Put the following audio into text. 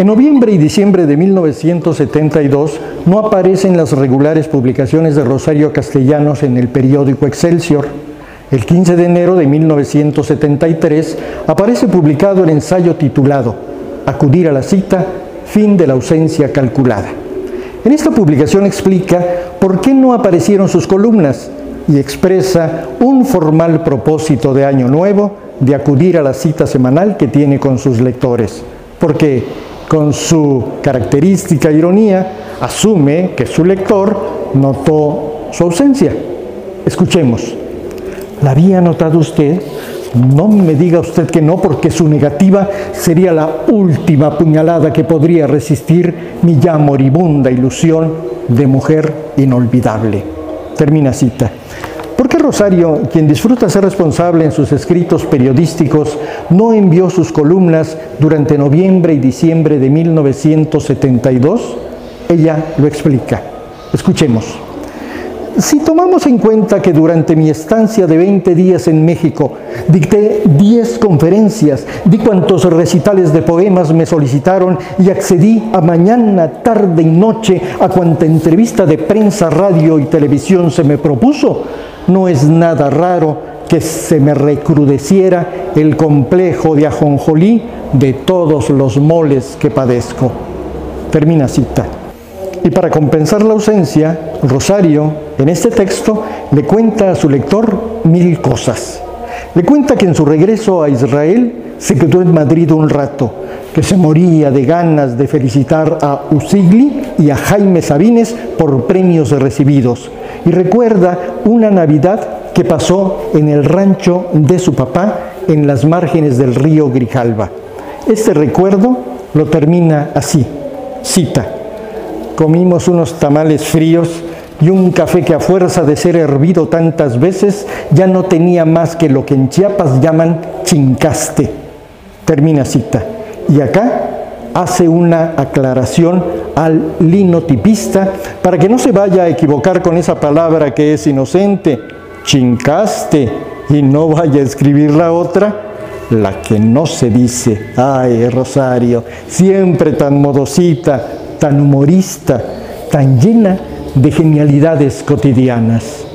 En noviembre y diciembre de 1972 no aparecen las regulares publicaciones de Rosario Castellanos en el periódico Excelsior. El 15 de enero de 1973 aparece publicado el ensayo titulado Acudir a la cita, fin de la ausencia calculada. En esta publicación explica por qué no aparecieron sus columnas y expresa un formal propósito de año nuevo de acudir a la cita semanal que tiene con sus lectores, porque con su característica ironía asume que su lector notó su ausencia. Escuchemos. ¿La había notado usted? No me diga usted que no, porque su negativa sería la última puñalada que podría resistir mi ya moribunda ilusión de mujer inolvidable. Termina cita. ¿Por qué Rosario, quien disfruta ser responsable en sus escritos periodísticos, no envió sus columnas durante noviembre y diciembre de 1972? Ella lo explica. Escuchemos. Si tomamos en cuenta que durante mi estancia de 20 días en México dicté 10 conferencias, di cuantos recitales de poemas me solicitaron y accedí a mañana, tarde y noche a cuanta entrevista de prensa, radio y televisión se me propuso, no es nada raro que se me recrudeciera el complejo de ajonjolí de todos los moles que padezco. Termina cita. Y para compensar la ausencia, Rosario, en este texto, le cuenta a su lector mil cosas. Le cuenta que en su regreso a Israel se quedó en Madrid un rato, que se moría de ganas de felicitar a Usigli y a Jaime Sabines por premios recibidos. Y recuerda una Navidad que pasó en el rancho de su papá en las márgenes del río Grijalva. Este recuerdo lo termina así, cita comimos unos tamales fríos y un café que a fuerza de ser hervido tantas veces ya no tenía más que lo que en Chiapas llaman chincaste. Termina cita. Y acá hace una aclaración al linotipista para que no se vaya a equivocar con esa palabra que es inocente, chincaste, y no vaya a escribir la otra, la que no se dice. Ay, Rosario, siempre tan modosita, tan humorista, tan llena de genialidades cotidianas.